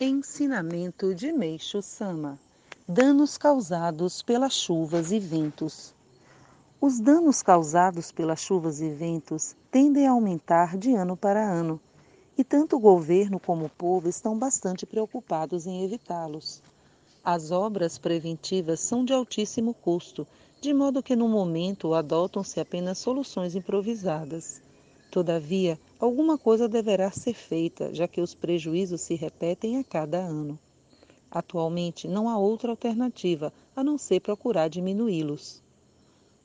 Ensinamento de Meixo Sama: Danos causados pelas chuvas e ventos. Os danos causados pelas chuvas e ventos tendem a aumentar de ano para ano, e tanto o governo como o povo estão bastante preocupados em evitá-los. As obras preventivas são de altíssimo custo, de modo que no momento adotam-se apenas soluções improvisadas. Todavia, alguma coisa deverá ser feita, já que os prejuízos se repetem a cada ano. Atualmente, não há outra alternativa a não ser procurar diminuí-los.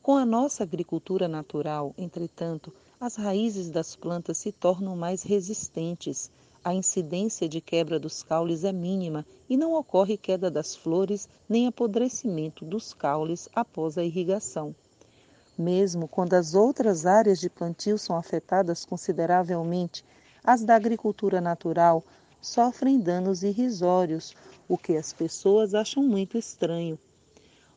Com a nossa agricultura natural, entretanto, as raízes das plantas se tornam mais resistentes, a incidência de quebra dos caules é mínima e não ocorre queda das flores nem apodrecimento dos caules após a irrigação. Mesmo quando as outras áreas de plantio são afetadas consideravelmente, as da agricultura natural sofrem danos irrisórios, o que as pessoas acham muito estranho.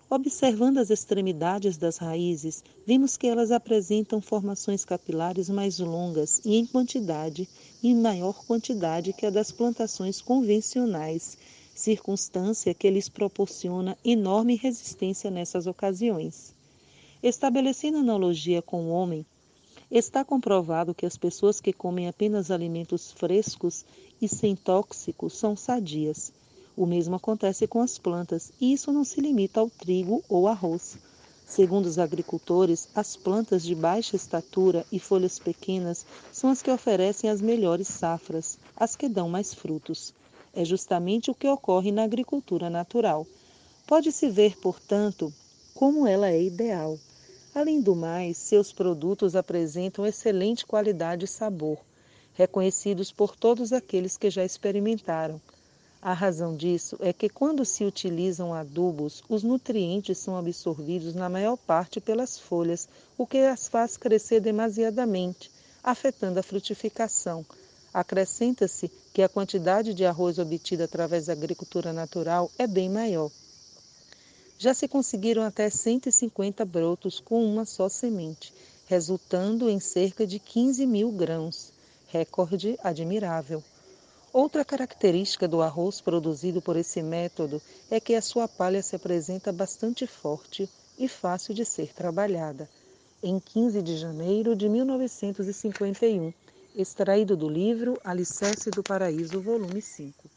Observando as extremidades das raízes, vimos que elas apresentam formações capilares mais longas e em quantidade e em maior quantidade que a das plantações convencionais, circunstância que lhes proporciona enorme resistência nessas ocasiões. Estabelecendo analogia com o homem, está comprovado que as pessoas que comem apenas alimentos frescos e sem tóxicos são sadias. O mesmo acontece com as plantas, e isso não se limita ao trigo ou arroz. Segundo os agricultores, as plantas de baixa estatura e folhas pequenas são as que oferecem as melhores safras, as que dão mais frutos. É justamente o que ocorre na agricultura natural. Pode-se ver, portanto, como ela é ideal. Além do mais, seus produtos apresentam excelente qualidade e sabor, reconhecidos por todos aqueles que já experimentaram. A razão disso é que, quando se utilizam adubos, os nutrientes são absorvidos na maior parte pelas folhas, o que as faz crescer demasiadamente, afetando a frutificação. Acrescenta-se que a quantidade de arroz obtida através da agricultura natural é bem maior. Já se conseguiram até 150 brotos com uma só semente, resultando em cerca de 15 mil grãos, recorde admirável. Outra característica do arroz produzido por esse método é que a sua palha se apresenta bastante forte e fácil de ser trabalhada. Em 15 de janeiro de 1951, extraído do livro Alicerce do Paraíso, volume 5.